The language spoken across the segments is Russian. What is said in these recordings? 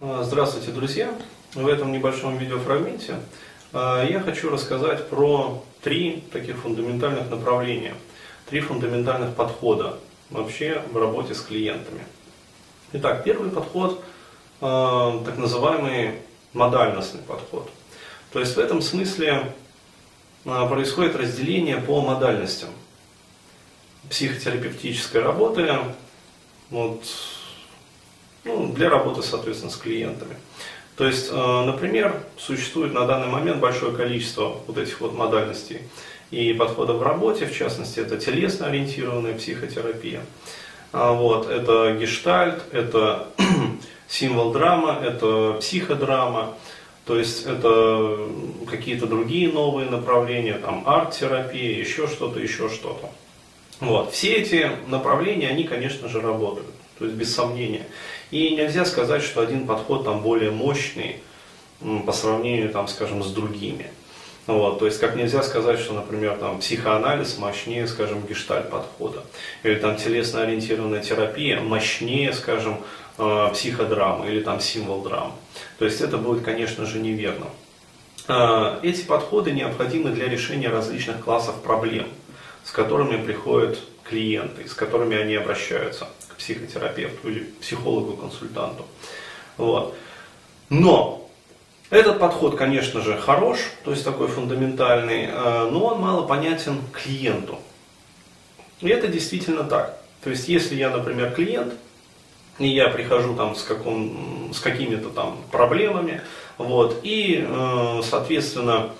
А, Здравствуйте, друзья! В этом небольшом видеофрагменте а, я хочу рассказать про три таких фундаментальных направления, три фундаментальных подхода вообще в работе с клиентами. Итак, первый подход а, так называемый модальностный подход. То есть в этом смысле происходит разделение по модальностям психотерапевтической работы вот, ну, для работы, соответственно, с клиентами. То есть, э, например, существует на данный момент большое количество вот этих вот модальностей и подходов в работе, в частности, это телесно ориентированная психотерапия. А вот, это гештальт, это символ драма, это психодрама, то есть это какие-то другие новые направления, там арт-терапия, еще что-то, еще что-то. Вот. Все эти направления, они, конечно же, работают, то есть без сомнения. И нельзя сказать, что один подход там более мощный по сравнению, там, скажем, с другими. Вот, то есть, как нельзя сказать, что, например, там, психоанализ мощнее, скажем, гештальт подхода. Или там телесно-ориентированная терапия мощнее, скажем, э, психодрама или там символ драм. То есть это будет, конечно же, неверно. Э, эти подходы необходимы для решения различных классов проблем, с которыми приходят клиенты, с которыми они обращаются психотерапевту или психологу-консультанту. Вот. Но этот подход, конечно же, хорош, то есть такой фундаментальный, э, но он мало понятен клиенту. И это действительно так. То есть, если я, например, клиент, и я прихожу там с, каком, с какими-то там проблемами, вот, и, э, соответственно,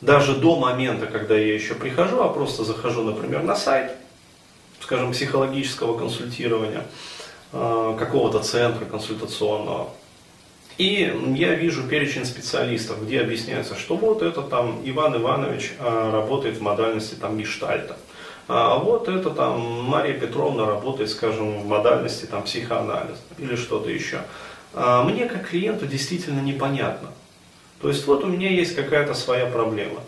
даже до момента, когда я еще прихожу, а просто захожу, например, на сайт, скажем, психологического консультирования, э, какого-то центра консультационного. И я вижу перечень специалистов, где объясняется, что вот это там Иван Иванович э, работает в модальности там гештальта. А вот это там Мария Петровна работает, скажем, в модальности там психоанализа или что-то еще. А мне как клиенту действительно непонятно. То есть вот у меня есть какая-то своя проблема.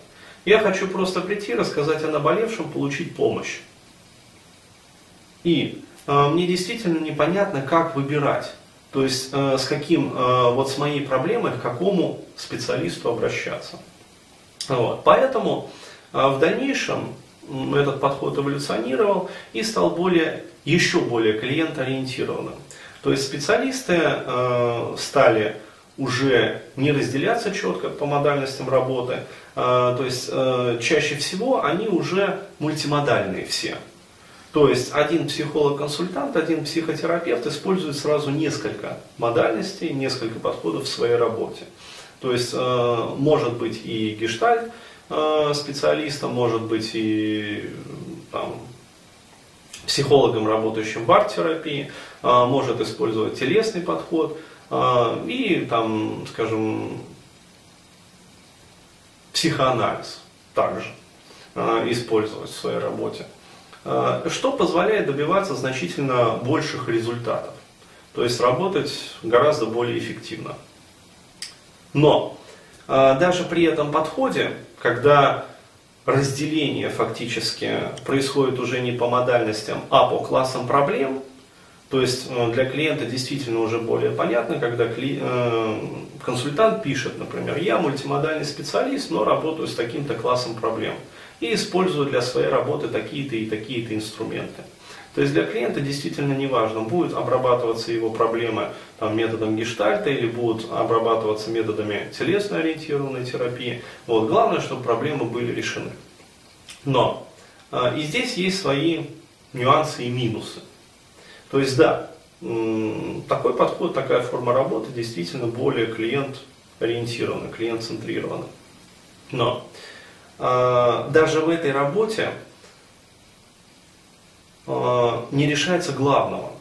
Я хочу просто прийти, рассказать о наболевшем, получить помощь. И э, мне действительно непонятно, как выбирать. То есть э, с каким, э, вот с моей проблемой, к какому специалисту обращаться. Вот. Поэтому э, в дальнейшем этот подход эволюционировал и стал более, еще более клиент-ориентированным. То есть специалисты э, стали уже не разделяться четко по модальностям работы, э, то есть э, чаще всего они уже мультимодальные все. То есть один психолог-консультант, один психотерапевт использует сразу несколько модальностей, несколько подходов в своей работе. То есть э, может быть и гештальт э, специалистом, может быть и там, психологом, работающим в арт-терапии, э, может использовать телесный подход и там, скажем, психоанализ также использовать в своей работе. Э, что позволяет добиваться значительно больших результатов. То есть работать гораздо более эффективно. Но э, даже при этом подходе, когда разделение фактически происходит уже не по модальностям, а по классам проблем, то есть э, для клиента действительно уже более понятно, когда консультант пишет, например, я мультимодальный специалист, но работаю с таким-то классом проблем и использую для своей работы такие-то и такие-то инструменты. То есть для клиента действительно не важно, будет обрабатываться его проблемы там, методом гештальта или будут обрабатываться методами телесно-ориентированной терапии. Вот, главное, чтобы проблемы были решены. Но э, и здесь есть свои нюансы и минусы. То есть да, такой подход, такая форма работы действительно более клиент-ориентирована, клиент-центрирована. Но даже в этой работе а, не решается главного.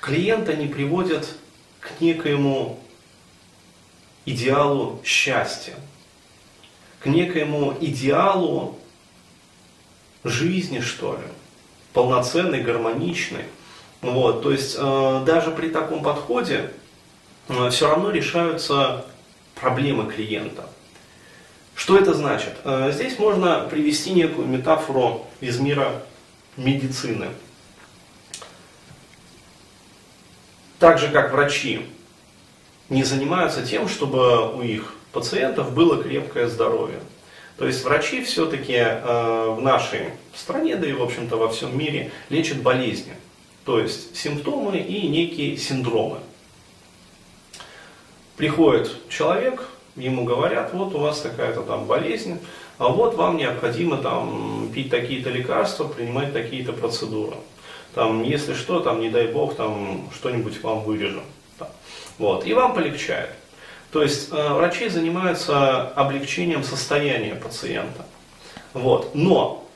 Клиента не приводят к некоему идеалу счастья, к некоему идеалу жизни, что ли, полноценной, гармоничной. Вот, то есть э, даже при таком подходе все равно решаются проблемы клиента. Что это значит? Э, здесь можно привести некую метафору из мира медицины. так же как врачи, не занимаются тем, чтобы у их пациентов было крепкое здоровье. То есть врачи все-таки э, в нашей стране, да и в общем-то во всем мире, лечат болезни. То есть симптомы и некие синдромы. Приходит человек, ему говорят, вот у вас такая-то там болезнь, а вот вам необходимо там пить такие-то лекарства, принимать такие-то процедуры. Там, если что, там, не дай бог, там что-нибудь вам вырежем. Вот, и вам полегчает. То есть э, врачи занимаются облегчением состояния пациента. Вот. Но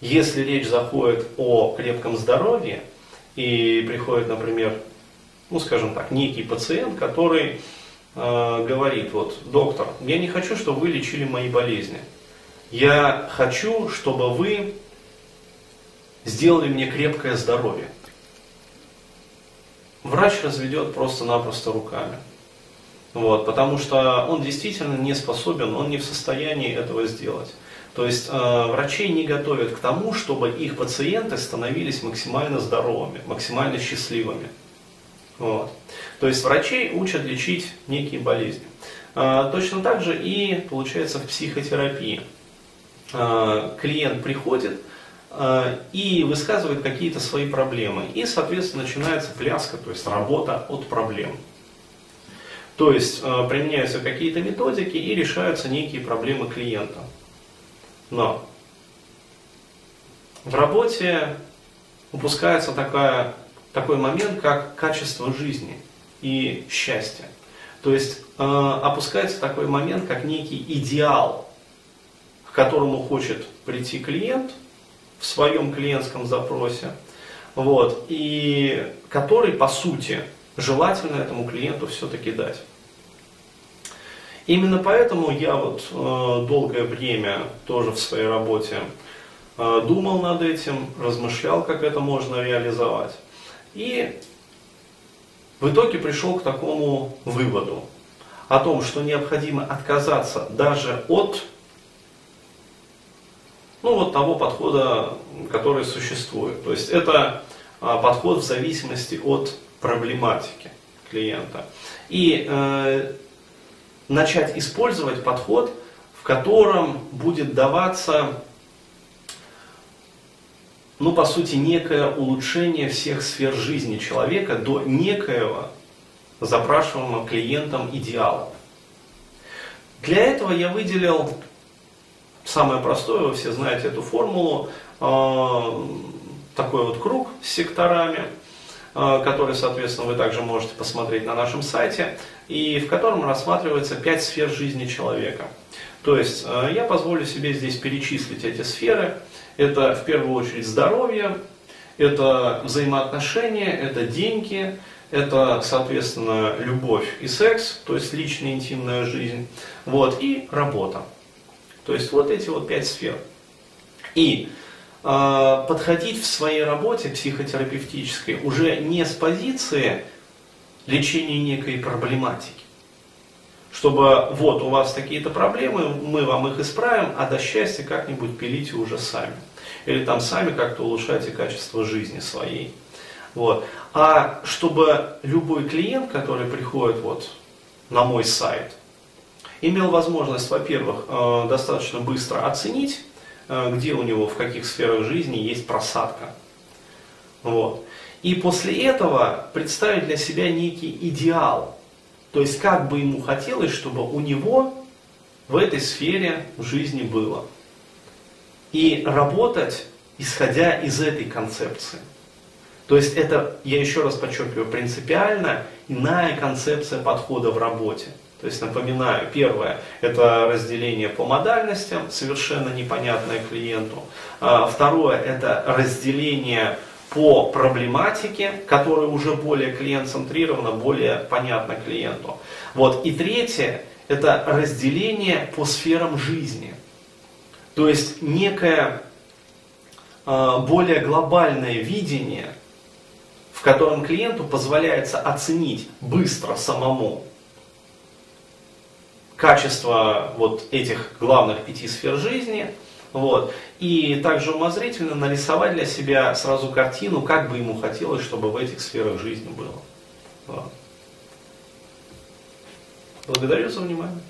если речь заходит о крепком здоровье, и приходит, например, ну скажем так, некий пациент, который э, говорит, вот, доктор, я не хочу, чтобы вы лечили мои болезни. Я хочу, чтобы вы сделали мне крепкое здоровье. Врач разведет просто-напросто руками. Вот, потому что он действительно не способен, он не в состоянии этого сделать. То есть э, врачей не готовят к тому, чтобы их пациенты становились максимально здоровыми, максимально счастливыми. Вот. То есть врачей учат лечить некие болезни. Э, точно так же и получается в психотерапии. Э, клиент приходит э, и высказывает какие-то свои проблемы. И, соответственно, начинается пляска, то есть работа от проблем. То есть применяются какие-то методики и решаются некие проблемы клиента. Но в работе упускается такая, такой момент, как качество жизни и счастье. То есть э, опускается такой момент, как некий идеал, к которому хочет прийти клиент в своем клиентском запросе, вот, и который, по сути, желательно этому клиенту все-таки дать. Именно поэтому я вот э, долгое время тоже в своей работе э, думал над этим, размышлял, как это можно реализовать. И в итоге пришел к такому выводу о том, что необходимо отказаться даже от ну, вот того подхода, который существует. То есть это э, подход в зависимости от проблематики клиента. И э, начать использовать подход, в котором будет даваться, ну, по сути, некое улучшение всех сфер жизни человека до некоего запрашиваемого клиентом идеала. Для этого я выделил самое простое, вы все знаете эту формулу, э, такой вот круг с секторами – Э, который, соответственно, вы также можете посмотреть на нашем сайте, и в котором рассматривается пять сфер жизни человека. То есть э, я позволю себе здесь перечислить эти сферы. Это в первую очередь здоровье, это взаимоотношения, это деньги, это, соответственно, любовь и секс, то есть личная интимная жизнь, вот, и работа. То есть вот эти вот пять сфер. И а, подходить в своей работе психотерапевтической уже не с позиции лечения некой проблематики. Чтобы вот у вас такие-то проблемы, мы вам их исправим, а до счастья как-нибудь пилите уже сами. Или там сами как-то улучшайте качество жизни своей. Вот. А чтобы любой клиент, который приходит вот на мой сайт, имел возможность, во-первых, э, достаточно быстро оценить Э, где у него, в каких сферах жизни есть просадка. Вот. И после этого представить для себя некий идеал. То есть как бы ему хотелось, чтобы у него в этой сфере жизни было. И работать, исходя из этой концепции. То есть это, я еще раз подчеркиваю, принципиально иная концепция подхода в работе. То есть, напоминаю, первое – это разделение по модальностям, совершенно непонятное клиенту. А, второе – это разделение по проблематике, которая уже более клиент-центрирована, более понятна клиенту. Вот. И третье – это разделение по сферам жизни. То есть некое а, более глобальное видение, в котором клиенту позволяется оценить быстро самому качество вот этих главных пяти сфер жизни, вот. И также умозрительно нарисовать для себя сразу картину, как бы ему хотелось, чтобы в этих сферах жизни было. Вот. Благодарю за внимание.